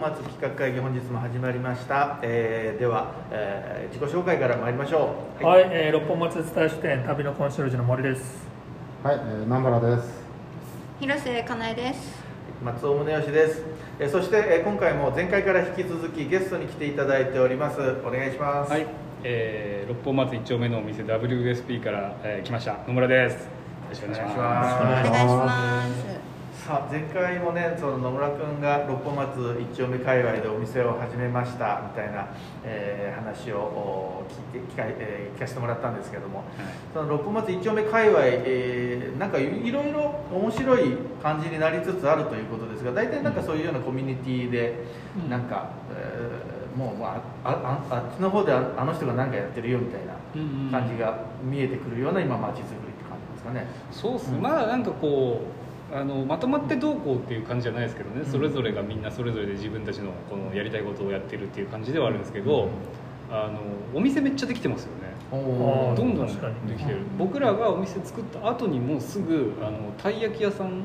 本松企画会議本日も始まりました、えーでは、えー自己紹介から参りましょうはい、えー六本松伝え書店旅のコンシェルジュの森です。はい、えー、南原です。広瀬かなえです。松尾宗義です、えーそして、えー今回も前回から引き続きゲストに来ていただいておりますお願いしますはい、えー、六本松一丁目のお店 WSP から、えー来ました野村です。よろしくお願いしおます。願いしお願いします。さあ前回もねその野村君が六本松一丁目界隈でお店を始めましたみたいな、えー話をお聞いて聞か,、えー聞かせてもらったんですけどもその六本松一丁目界隈、えーなんかいいろいろ面白い感じになりつつあるということですが大体なんかそういうようなコミュニティで、うんなんか、えーもう、まあ、あああっちの方でああの人が何かやってるよみたいなうんうん感じが見えてくるような今街づくりって感じですかね。そうっすね。まあなんかこう。あのまとまってどうこうっていう感じじゃないですけどね、それぞれがみんなそれぞれで自分たちのこのやりたいことをやってるっていう感じではあるんですけど、あのお店めっちゃできてますよね。どんどんできてる。僕らがお店作った後にもうすぐあのたい焼き屋さん、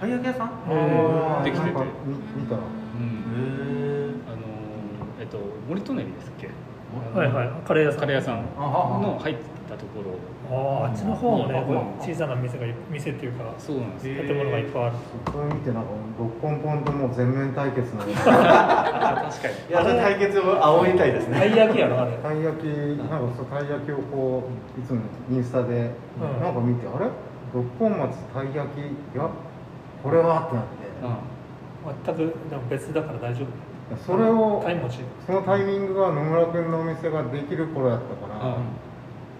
たい焼き屋さん？できてて。見た。ら、へあのえっと森隣ですっけ？はいはい、カレー屋さん。カレー屋さん。の入ったところ。ああ、あっちの方もね、小さな店がい店っていうか、そうなんです。建物がいっぱいある。そこ見てなんか六本ポンともう全面対決の。確かに。いや対決を煽りたいですね。たい焼きやろあれ。たい焼きなんかそうたい焼きをこういつもインスタでうん。なんか見て、あれ？六本松たい焼きいやこれは？ってなって、全くでも別だから大丈夫。それを。そのタイミングが野村君のお店ができる頃やったから、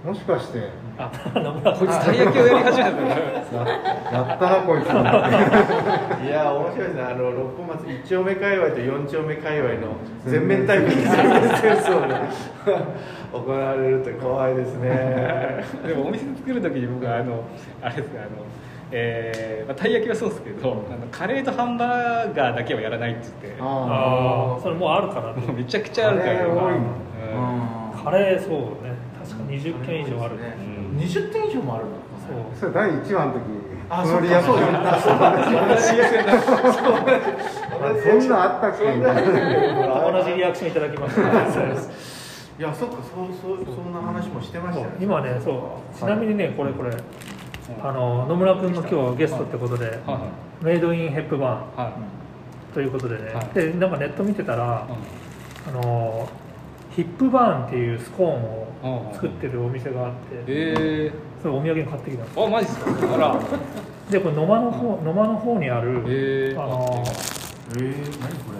もしかしてあ野村こいつたい焼きをやり始めたんだ ややったなこいつ。いや面白いですねあの六本松一丁目界隈と四丁目界隈の全面対決戦争が行われるって怖いですね。でもお店作る時に僕はあのあれですかあのえーまあ、たい焼きはそうですけど、あのカレーとハンバーガーだけはやらないって言って。ああ、それもうあるからね。もうめちゃくちゃあるから。カレー多いもんうん。カレーそうね。確か20軒以上ある。うん。20点以上もあるの？そう。それ第1話の時あそのリアクションそうだ。そうだ新鮮だそんなんあったっけ？同じリアクションいた だきました。いやそっかそうそうそんな話もしてましたよね。今ね、そう。ちなみにね、これこれ。あの野村君の今日ゲストってことで、はいはい。メイドインヘップバー。ンはい。ということでね、はい。でなんかネット見てたら、あのヒップバーンっていうスコーンを作ってるお店があって、えそれお土産に買ってきたんですー、あマジですか？あら。でこれ野間の方野間の方にある、えー、あのえー、何こ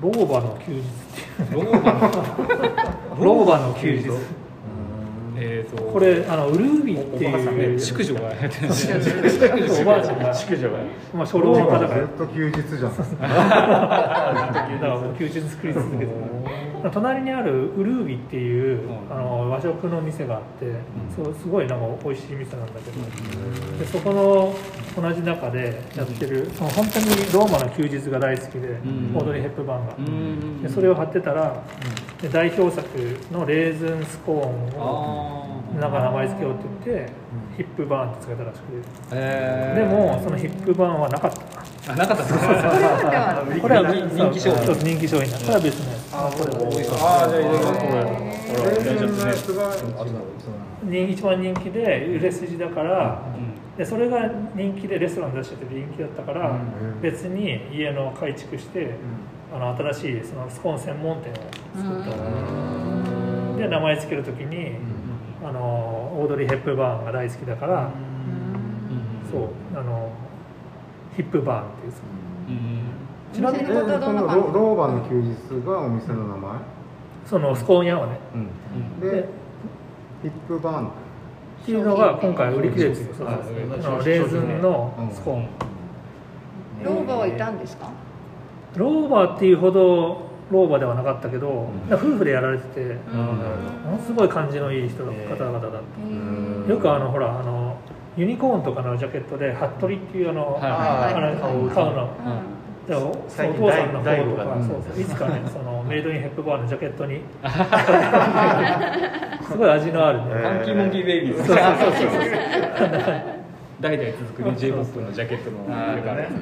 老婆の休日っていう。老婆の休日えーとこれあのウルービっていうね宿女がやってるんですよ。おばあちゃんが。宿女が。まあ初老の方がずっと休日じゃん。だからもう休日作り続けてる。隣にあるウルービっていううん。あの和食の店があって、そうすごいなんか美味しい店なんだけど、でそこの同じ中でやってる、その本当にローマの休日が大好きで、ん。オードリー・ヘップバーンが、うん。でそれを貼ってたら、で代表作のレーズンスコーンをあなんか名前付けようって言って、ヒップバーンってつけたらしくて、えでもそのヒップバーンはなかった。あなかったですか？これは人人気商品。そう人気商品だ。これは別ね。あこれ多いですあじゃあいただきますこれほらレ大丈夫ーズンのやですねつが人一番人気で売れ筋だから、うん。でそれが人気でレストラン出してて人気だったから、うん。別に家の改築して、あの新しいそのスコーン専門店を作った、で名前付ける時に、あのオードリー・ヘップバーンが大好きだから、そうあのヒップバーンっていううん。ちなみにえーこのロローバの休日がお店の名前、そのスコーン屋はね。ででヒップバーン。っていうのが今回売り切れてる。レーズンのうんスコーン、老婆はいたんですか？ローバーっていうほど老婆ではなかったけど、夫婦でやられてて、ものすごい感じのいい人の方々だった、よくあのほらあのユニコーンとかのジャケットで服部っていうあの、はいあの買うの、うん。でお父さんの大方とか、いつかね そのメイドインヘップバーンのジャケットに。すごい味のあるね、えファンキー。モンキーベイビー。そうそうそうそう。代々続くね j ポップのジャケットのあるやつですね、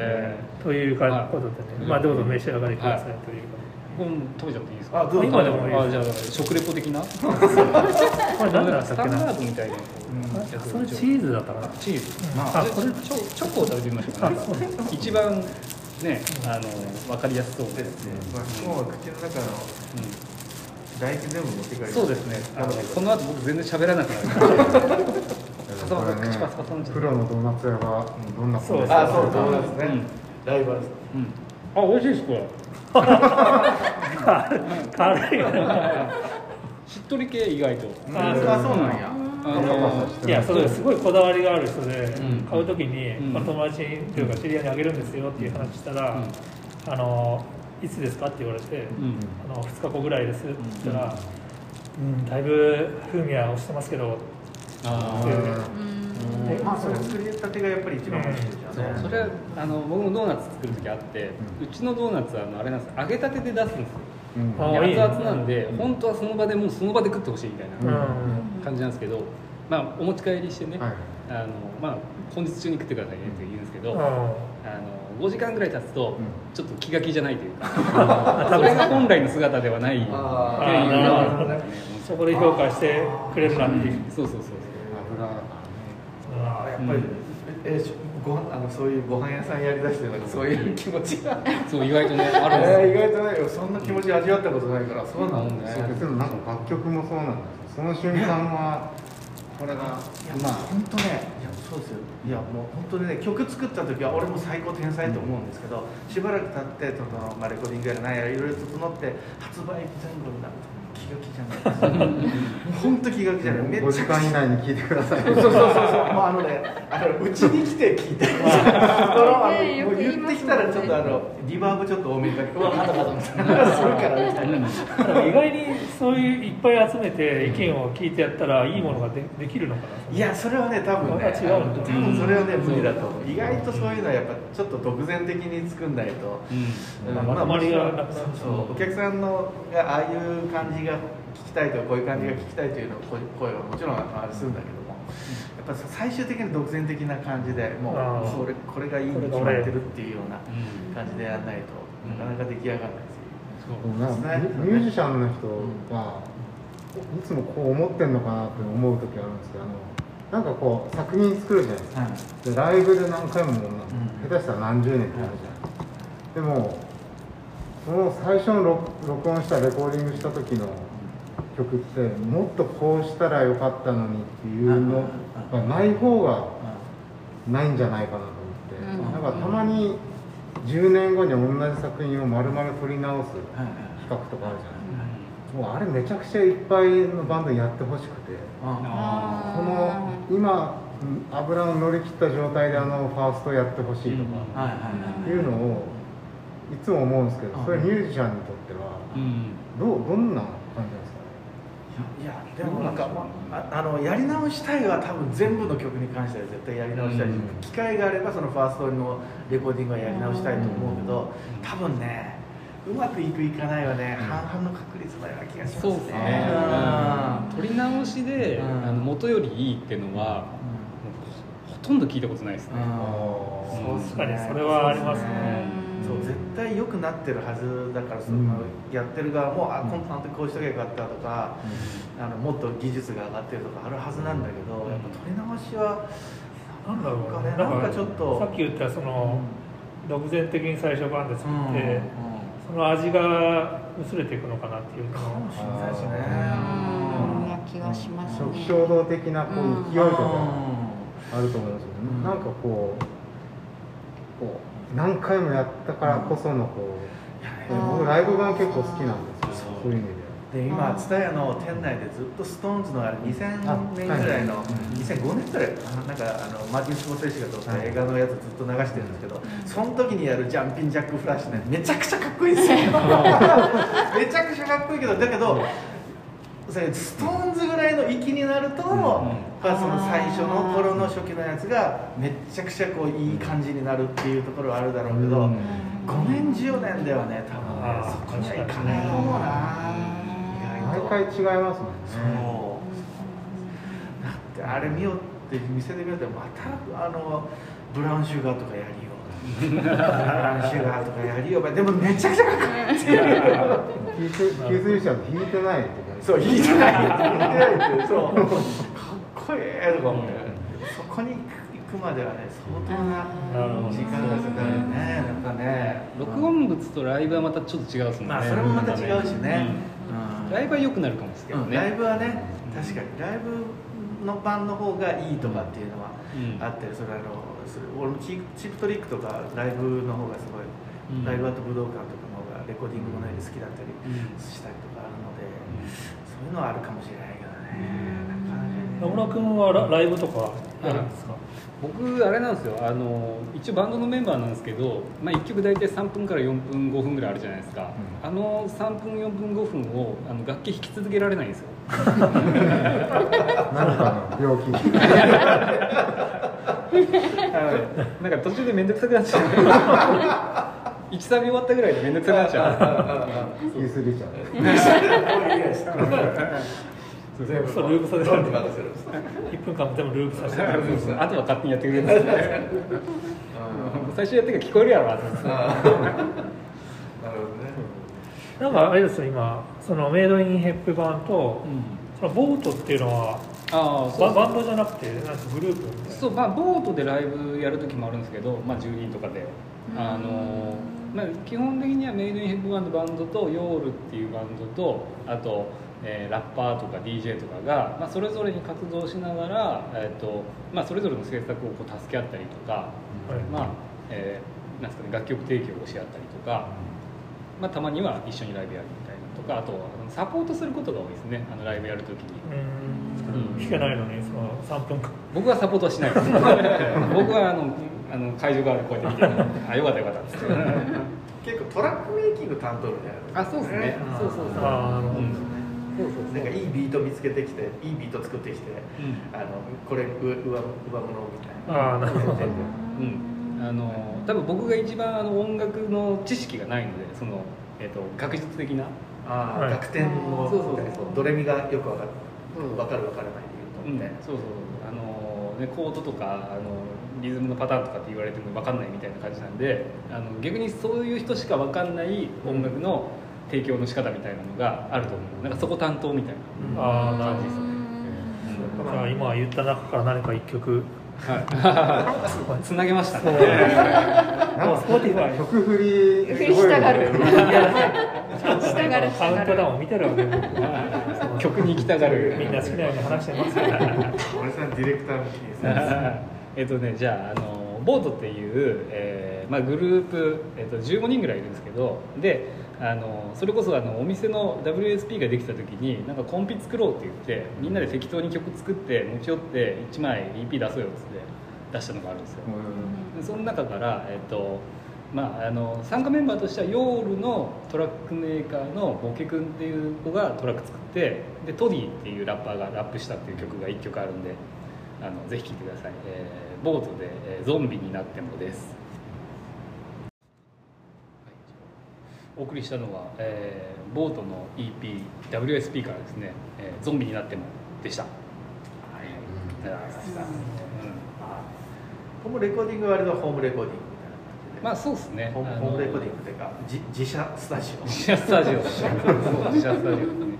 えというかことでね、まあどうぞ召し上がりくださいはというー、これ食べちゃっていいですか？あどうぞ。今でもいいあじゃあ食レポ的な？これ何だっスタンたっけな？ダードみたいな。あそれチーズだったかな？チーズ、うん。あこれチョチョコを食べてみましょうか、あそう一番ねあの分かりやすそう。でね、まあ、もう口の中の唾液全部持って帰る。そうですね。あのこの後僕全然喋らなくなる これねプロのドーナツ屋がどんなそうですあそうそうですね、うん。ライバルうん。あ美味しいですこれ軽い。なしっとり系意外と。あそうなんや。いやそれすごいこだわりがある人で、うん。買う時に、うん。まあ、友達というか知り合いにあげるんですよっていう話したら、あのいつですかって言われて、うん。あの2日後ぐらいですって言ったら、うん、だいぶ風味は落ちてますけどあー。っていうねうん。まあそれ作りたてがやっぱり一番美味しいですそう。よね、それあの僕もドーナツ作る時あって、うちのドーナツはあのあれなんです揚げたてで出すんですよ。熱々なんで本当はその場でもうその場で食ってほしいみたいうん。な感じなんですけど、まあお持ち帰りしてね、はい。あのまあ本日中に食ってくださいねって言うんですけど、うん。あの5時間ぐらい経つとん。ちょっと気が気じゃないというか、それが本来の姿ではないっていうのはそこで評価してくれるなんていう、そうそうそうからねあやっぱり、えしご飯あのそういうご飯屋さんやりだしてなんかそういう気持ちが。そう意外とねあるんですよえー、意外とないよそんな気持ち味わったことないからそうなのね、そう別になんか楽曲もそうなんですよその瞬間はこれがいやまあ本当ねいやそうですよ。いやもう本当にね曲作った時は俺も最高天才と思うんですけど、しばらく経ってその、まあ、レコーディングやら何やらいろいろ整って発売前後になると気が気じゃない。本当気が気じゃない。めっ5ちゃ時間以内に聞いてください。そうそうそうそう。もうあのね あのうちに来て聞いて。そのあのねよもうく言ってきたらちょっとあのリバーブちょっと多めにかけて するからみたいなでも意外にそういういっぱい集めて意見を聞いてやったらいいものがでできるのかな。いやそれはね多分ね違うんだ。多分それはね無理だと思う意外とそういうのはやっぱちょっと独善的に作んないと、うん。まあまりがなくなる。そうお客さんのがああいう感じがたいとかこういう感じが聞きたいというの声声はもちろんあれするんだけどもやっぱ最終的に独善的な感じでもうそれこれがいいに決まってるっていうような感じでやらないとうん。なかなか出来上がらないですよ。ミミュージシャンの人はいつもこう思ってんのかなって思う時あるんですけどあのなんかこう作品作るじゃないですか。でライブで何回も、下手したら何十年ってなるじゃない、でもその最初の録録音したレコーディングした時の曲ってもっとこうしたらよかったのにっていうのがない方がないんじゃないかなと思って、うん。なんかたまに10年後に同じ作品を丸々撮り直す企画とかあるじゃないもうあれめちゃくちゃいっぱいのバンドにやってほしくて。あこの今うん油を乗り切った状態であのファーストやってほしいとか、はいうのをいつも思うんですけどうん。それミュージシャンにとってはうん。どうどんな感じなんですか？ねいやでもなんか、まあ、あのやり直したいは多分全部の曲に関しては絶対やり直したいし、うん。機会があればそのファーストのレコーディングはやり直したいと思うけど、多分ねうまくいくいかないはね、半々の確率のような気がしますそうですね。ね撮り直しで、うん。あの元よりいいっていうのは、ほとんど聞いたことないですね、うん。うん確かにそれはありますねそう絶対良くなってるはずだからその、うん。やってる側もあこん。なこうしときゃよかったとか、あのもっと技術が上がってるとかあるはずなんだけど、やっぱ撮り直しはなんだろうねなんかねなんかちょっとさっき言ったその、独善的に最初バンで作って、うんその味が薄れていくのかなっていうのかもしれないですね。うんな気がしますね。衝動的なこう勢いとかあると思うんですよね、うん。なんかこうこう何回もやったからこそのこう、うん。僕ライブ版結構好きなんですよそう。そういう意味で。で今蔦屋の店内でずっとストーンズのあれ2000年ぐらいの、はい2005年ぐらいなんかあのマーティン・スコセッシが撮ったはい。映画のやつずっと流してるんですけど、その時にやるジャンピン・ジャック・フラッシュねめちゃくちゃかっこいいですよ。めちゃくちゃかっこいいけどだけどそれストーンズぐらいの域になると、ぱその最初の頃の初期のやつがめっちゃくちゃこういい感じになるっていうところはあるだろうけど、うん。5年10年ではね多分ねそこにはいかないと思うな毎回違いますもんそう。ねだってあれ見よって店で見よってまたあのブラウンシュガーとかやりよ。うアンシュガーとかやりよ。ばでもめちゃくちゃかっこいいって気づいちゃうと弾いてないってそう弾いてない。弾いてないってそうとか思ってそこに行くまではね相当な時間がかかるね。なんかね。録音物とライブはまたちょっと違うですもんね。まあそれもまた違うしね、うん。ライブは良くなるかもしれないうんライブはね確かに。ライブの版の方がいいとかっていうのはうん。あってそれあのそれ俺もチーチープトリックとかライブの方がすごい、うん。ライブアート武道館とかの方がレコーディングもね好きだったりうん。したりとかあるので、そういうのはあるかもしれないけどね野村君はラライブとかやるんですか、僕あれなんですよ。あの一応バンドのメンバーなんですけど、まあ、1曲大体3分から4分5分ぐらいあるじゃないですか、あの3分4分5分をあの楽器弾き続けられないんですよ。何かの病気。なんか途中で面倒くさくなっちゃう。1サビ終わったぐらいで面倒くさくなっちゃう。気すぎちゃう 全部。そうループさせドンると任せる1分間も全部ループさせてる。あとは勝手にやってくれるんですよ最初やってから聞こえる。やろってなるほどね。なんかあれですよ今そのメイドインヘップ版と、そのボートっていうのはああババンドじゃなくてなんかグループそうまあボートでライブやる時もあるんですけど、まあ、10人とかで、あのまあ、基本的にはメイドインヘップバンドバンドとヨールっていうバンドとあと、えーラッパーとか DJ とかが、まあ、それぞれに活動しながら、えーとまあ、それぞれの制作をこう助け合ったりとか、はい。まあえーなんですかね、楽曲提供をし合ったりとか、まあ、たまには一緒にライブやるみたいなとかあとあのサポートすることが多いですね。あのライブやる時に。うん。弾けないのにその3分間。僕はサポートはしない。で す僕はあのあの会場側でこうやって見てあよかったよかったっつって。結構トラックメイキング担当みたいなあそうですね。ん。そうそうそう。あーなるほど。うんなんかいいビート見つけてきていいビート作ってきてうん。あのこれ上上上物みたいな。あーなるほど。うん。あの多分僕が一番あの音楽の知識がないのでその、えっと学術的な。ああ、はい。楽天もそうそうそう。ドレミがよくわかるうん。わかるわからないで言うとみたいな、そうそうあの、ね、コードとかあのリズムのパターンとかって言われても分かんないみたいな感じなんであの逆にそういう人しか分かんない音楽の提供の仕方みたいなのがあると思う。なんかそこ担当みたいな感じですね。どじゃあ今言った中から何か1曲。はい。つなげましたね。もう。Spotify 曲振り。振りしたがる。ちゃんと従る。ねカウントダウンを見てるわけ曲に行きたがる。みんな好きなように話してます。けど俺さんディレクター向きですね えっとねじゃああのボートっていう、えーまあ、グループ、えっと15人ぐらいいるんですけどであのそれこそあのお店の WSP ができた時になんかコンピ作ろうって言ってみんなで適当に曲作って持ち寄って1枚 EP 出そうよっつって出したのがあるんですよ。でその中から、えっとまあ、あの参加メンバーとしてはヨールのトラックメーカーのボケ君っていう子がトラック作ってでトディっていうラッパーがラップしたっていう曲が1曲あるんであのぜひ聴いてください、えーボートで、えーゾンビになっても」です、お送りしたのは、えーボートの EPWSP からですね、えーゾンビになっても」でした、はい、うん。ホームレコーディングは割とホームレコーディングまあそうですね。ホームレコーディングっていうか自自社スタジオ。自社スタジオ。自社スタジオ。ですね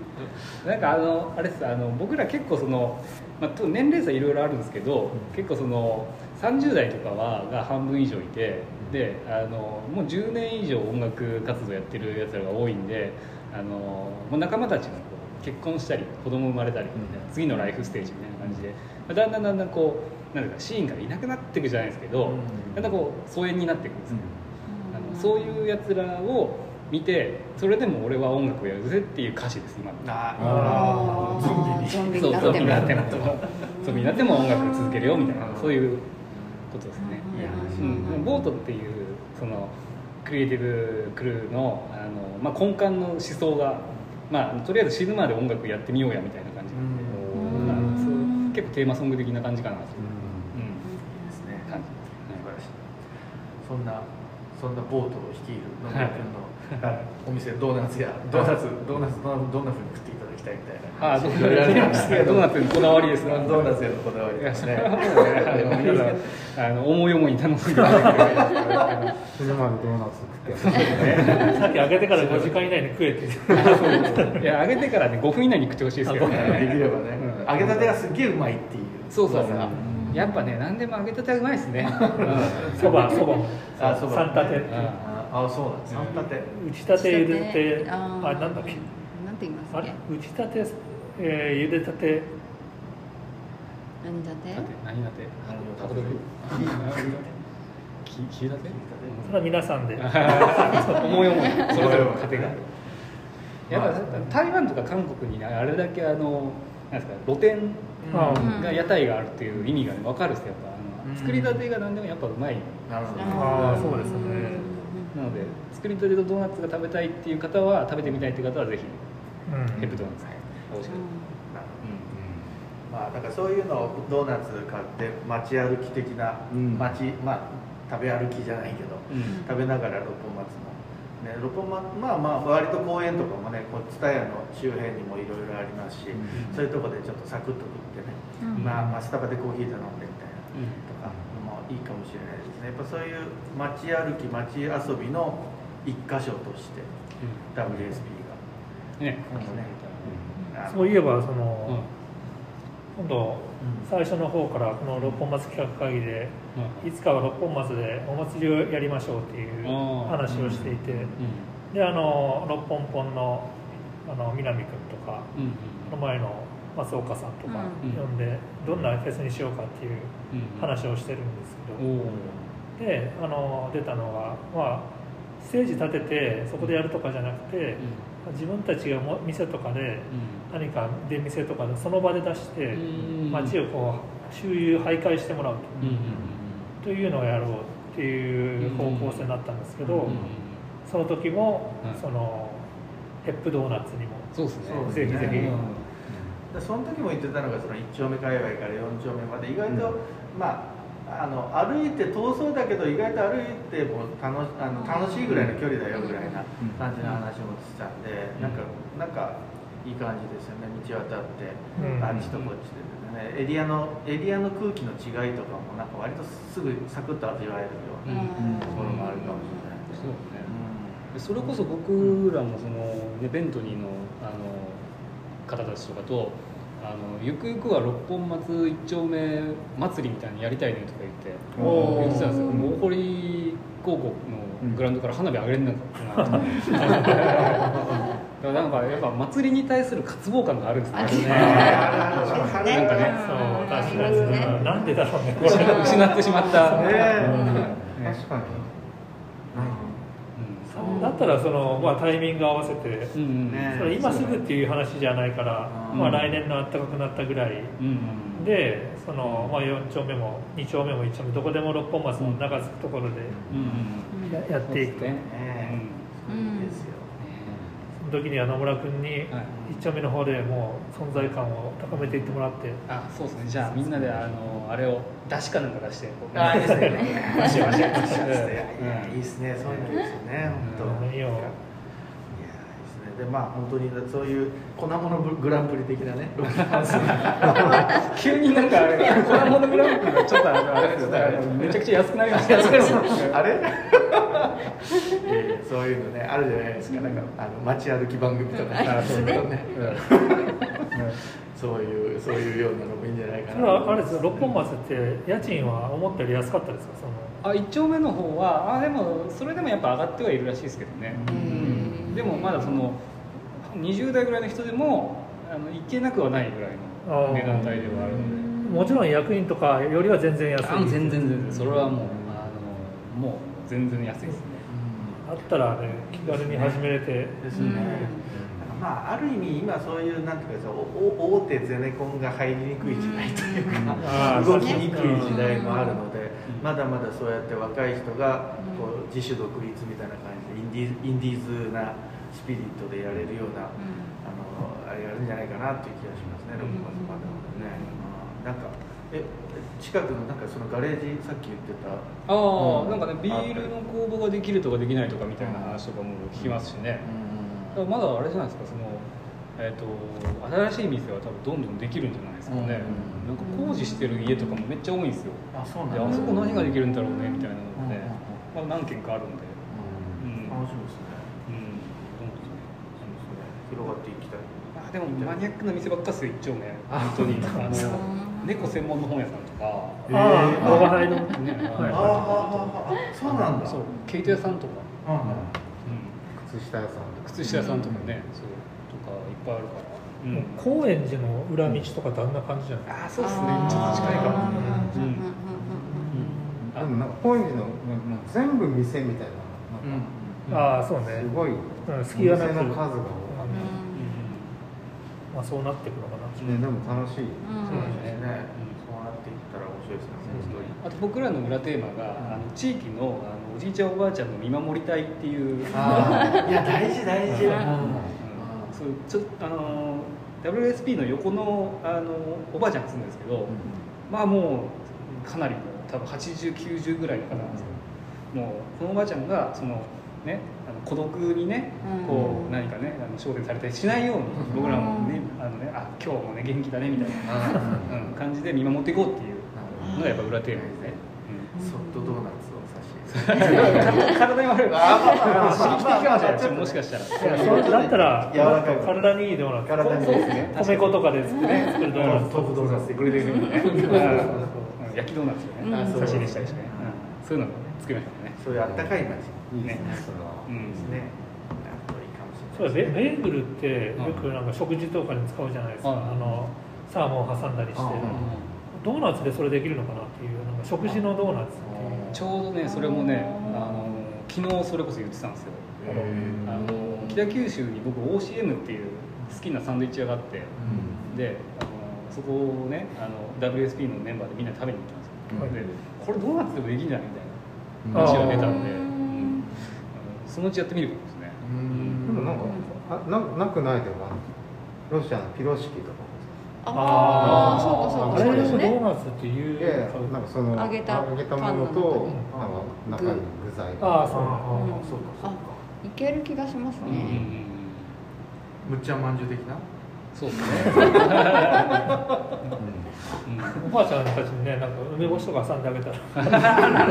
なんかあのあれですあの僕ら結構その、まあ、と年齢差いろいろあるんですけど、結構その30代とかはが半分以上いてであのもう10年以上音楽活動やってるやつらが多いんであのもう仲間たちがこう結婚したり子供生まれたり、次のライフステージみたいな感じで、まあだんだんだんだんこうなんかシーンからいなくなっていくじゃないですけど、うん。だんだんこう疎遠になっていくんですよ、あのそういうやつらを見てそれでも俺は音楽をやるぜっていう歌詞です今の。ああー。ゾンビに。ゾンビそうゾンビにになっても。ゾンビになっても音楽続けるよみたいなそういうことですね、いやうん、ボートっていうそのクリエイティブクルーのあの、まあ、根幹の思想が、まあ、とりあえず死ぬまで音楽やってみようやみたいな感じなん。で、うん。まあ、結構テーマソング的な感じかなという、うん。ですね感じ素晴らしいそん。なそん。なボートを率いる野村君のお店ドーナツやドーナツドーナツどん。どん。なふうに食っていただきたいみたいなあどういろいろありますけど。ドーナツにこだわりですかドーナツへのこだわり。ですね。あの思い思いに頼んでいただけれまでドーナツ食ってさっき開けてから5時間以内に食えって。言っていや揚げてからね5分以内に食ってほしいですけど。できねればね。うん。揚げたてがすっげえうまいっていう。そうそうそう。噂やっぱね何でも揚げたてはうまいですね。そばそば。もあそば。三立て。ああそうなんです。三立て。打ちたて茹でたてあなんだっけ？あれ？打ちたて、えー、茹でたて？何だって？だって？何だって？何函館ききだて？それは皆さんで。思い思い。それぞれの家庭が。やまあっぱ台湾とか韓国にねあれだけあのなんですか露店あうんが屋台があるっていう意味がね分かるんですよやっぱ。作りたてが何でもやっぱうまい。なるほど。あーそうですね。なので作りたてとドーナツが食べたいっていう方は食べてみたいっていう方はぜひ。うんヘップドーナツ美味しいなるほどまあだからそういうのをドーナツ買って街歩き的なうん。街、まあ食べ歩きじゃないけど、うん。食べながら六本松の、ね、六本松まあまあ割と公園とかもねこう蔦屋の周辺にもいろいろありますし、うん。そういうとこでちょっとサクッと食ってね、うん。まあ、まあスタバでコーヒーで飲んでみたいなうん。とかもいいかもしれないですね。やっぱそういう街歩き街遊びの一箇所として WSP ね。そういえばそうん。の、今度最初の方からこの六本松企画会議でいつかは六本松でお祭りをやりましょうっていう話をしていてであの六本ポンのあの南君とかうんうんこの前の松岡さんとかうん。呼んでどんなフェスにしようかっていううん。話をしてるんですけどであの出たのがまあステージ立ててそこでやるとかじゃなくて自分たちがも店とかで何か出店とかでその場で出して街をこう周遊徘徊してもらうと。というのをやろうっていう方向性になったんですけどうんその時もはい。そのヘップドーナツにもそうですね。ぜひぜひ。でその時も言ってたのがその1丁目界隈から4丁目まで。意外と、まああの歩いて遠そうだけど意外と歩いても楽しあの楽しいぐらいの距離だよぐらいな感じの話もしてたん。で、なんかなんかいい感じですよね。道渡って、うん。あっちとこっちでね。エリアのエリアの空気の違いとかもなんか割とすぐサクッと味わえるようなうん。ところもあるかもしれないですそうね。ねそれこそ僕らもその、ね、ベントニーのあの方たちとかとあのゆくゆくは六本松一丁目祭りみたいなのやりたいねとか言って言ってたんですよ。大堀高校のグラウンドから花火上げれるんだなと思ってだからなんかやっぱ祭りに対する渇望感があるんですね。なんかね。そう確かにね。なんでだろうね失失ってしまった、ね。ね確かに。うんだったらその、まあ、タイミング合わせてうんうん。ねそれ今すぐっていう話じゃないから、うんまあ、来年の暖かくなったぐらい。うんうんでその、まあ、4丁目も2丁目も1丁目どこでも六本松の長つくところでうんうんややっていくと、うですよ。その時には野村君にはい1丁目の方でもう存在感を高めていってもらってあそうですねじゃあみんなであのあれを出しかなんか出してこうあいいですね。マシマシいやいやいいですね。そういうですよね。本当。いいよでまあ本当にそういう粉物グランプリ的なね。ロッキーハウス急になんかあれコラボのグランプリがちょっとあれですよねめちゃくちゃ安くなりました。安くなりました。あれ？いやいやそういうのねあるじゃないですか。なんかあの街歩き番組とか。あそうね。ね。そういう そういうようなのもいいんじゃないかそな。れはあれですよ。六本松って家賃は思ったより安かったですか？その。あ一丁目の方はあでもそれでもやっぱ上がってはいるらしいですけどね、うんでもまだその20代ぐらいの人でもあの行けなくはないぐらいの値段帯ではあるので。もちろん役員とかよりは全然安いあ全然全然それはもうあのもう全然安いですね。あったらね気軽に始めれて。ですね。まあある意味今そういうなんていうかさお大手ゼネコンが入りにくい時代というか、動きにくい時代もあるので、うん。まだまだそうやって若い人がこう自主独立みたいな感じでインディインディーズなスピリットでやれるような、あのあれやるんじゃないかなっていう気がしますね。うん。六本松まだまだね。うん。なんかえ近くのなんかそのガレージさっき言ってたああ、うん。なんかねビールの工房ができるとかできないとかみたいな話とかも聞きますしね、だからまだあれじゃないですかその、えー、と新しい店は多分どんどんできるんじゃないですかね、うんなんか工事してる家とかもめっちゃ多いんですよ。あそうなんであそこ何ができるんだろうねみたいなのうんがね、まあ、何軒かあるんで、うん。楽しみですね。うん。広がっていきたい。あでもマニアックな店ばっかっすよ一丁目。本当に。あの猫専門の本屋さんとか。ああ動画配のねああああそうなんだ。そう毛糸屋さんとか、うんうんうん、靴下屋さんとか。靴下屋さんとかね、そう。とかいっぱいあるから、うん、高円寺の裏道とかってあんな感じじゃない？ああそうですね。ちょっと近いかも、うん。うん。でもなんか高円寺のなんか全部店みたいななんかああそうね。すごいうん隙がな店の数が多かっまあそうなっていくのかな。たねでも楽しい。そうですね。そうなっていったら面白いですね本当にあと僕らの裏テーマが、あの地域のあのおじいちゃんおばあちゃんの見守り隊っていう。ああいや大事大事。うん。そうちょあの WSP の横のあのおばあちゃんが住んでるんですけど、まあもうかなりもう多分8090ぐらいの方な。んですよもうこのおばあちゃんがそのねあの孤独にねこう何かねあの焦点されたりしないように僕らもねあのねあ今日もね元気だねみたいな、うん、感じで見守っていこうっていうのがやっぱ裏テーマですね、ソフトドーナツを差し入れうん、体に悪い。あ刺激的かもしれないもしかしたらだったら柔らかい。体にいいドーナツ体にいいですね米粉とかで作るドーナツ。豆腐ドーナツでこれでね、うん。焼きドーナツをね、し入れしたりしてそういうのを作りましたね。そういうあったかいねですね。そうベベーグルってよくなんか食事とかに使うじゃないですか、はいあのサーモン挟んだりして、ドーナツでそれできるのかなっていうなんか食事のドーナツっていう。ちょうどね、それもね、あの昨日それこそ言ってたんですよ。あの北九州に僕 OCM っていう好きなサンドイッチ屋があって、で、あのそこをね、あの WSP のメンバーでみんなで食べに行ったんですよ。で、これドーナツでもできんじゃないみたいな話が出たんで、うんそのうちやってみることですね。でもなんかあななくないでもロシアのピロシキとかああそうかそうあれ？でもかそうですね。ドーナツっていうなんかその揚げた揚げたものとパンの中に。具材。ああそうかそうかいける気がしますね。むっちゃんまんじゅう的な？そうですね。おばあちゃんたちにねなんか梅干しとか挟んであげたら。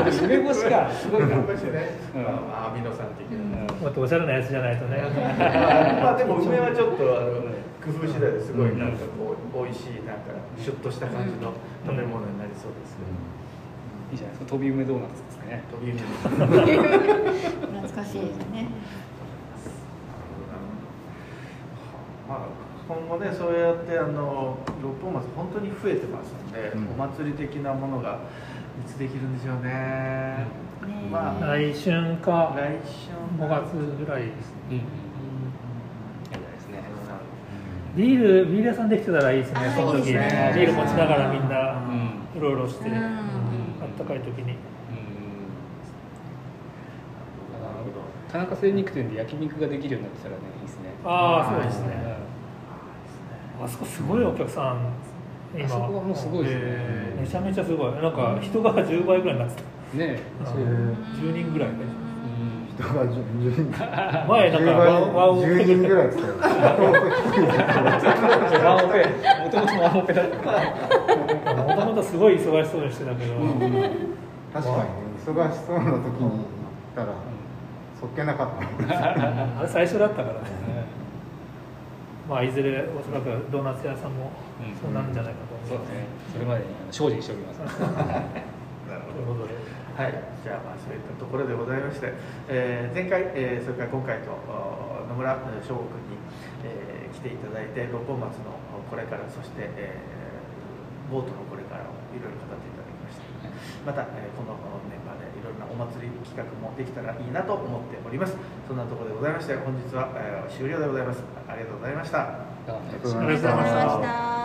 梅干しか。すごいな。梅干しねうん。まあアミノ酸的な。もっとおしゃれなやつじゃないとね。まあでも梅はちょっとあの工夫次第ですごいなんかこう美味しいなんかシュッとした感じの食べ物になりそうですけど。いいじゃないですか。飛び梅ドーナツですね。飛び梅懐かしいですね。まあ今後ねそうやってあの六本松本当に増えてますので、うん。お祭り的なものがいつできるんでしょうね、ねまあ来春か来週5月ぐらいですね。ビールビール屋さんできてたらいいですねあその時ビール持ちながらみんなうん。うろうろして、うん。あったかい時に。田中精肉店で焼肉ができるようになってたらね、いいですね。ああそうですね。うあそこすごいお客さん。ん今。あそこはもうすごいですね。めちゃめちゃすごい。なんか人が10倍ぐらいになってた。ね。そそう。う。10人ぐらい。ね人が10人。前なんかワンワンオ10人ぐらいっつったよワンオペ、もともとワンオペだった。もともとすごい忙しそうにしてたけど、確かに。ね忙しそうな時に行ったらそっけなかった。あれ最初だったからねまあいずれおそらくドーナツ屋さんもうん。そうなるんじゃないかと思う、そうですね。それまでに精進しておきます。なるほど。ということではい、じゃあまあそういったところでございまして、えー前回、えーそれから今回とお野村えー翔吾君に、えー来ていただいて六本松のこれからそして、えーボートのこれからをいろいろ語っていただきましたえーこのメンバーでいろいろなお祭り企画もできたらいいなと思っております。そんなところでございまして本日は、えー終了でございます。ありがとうございました。ありがとうございました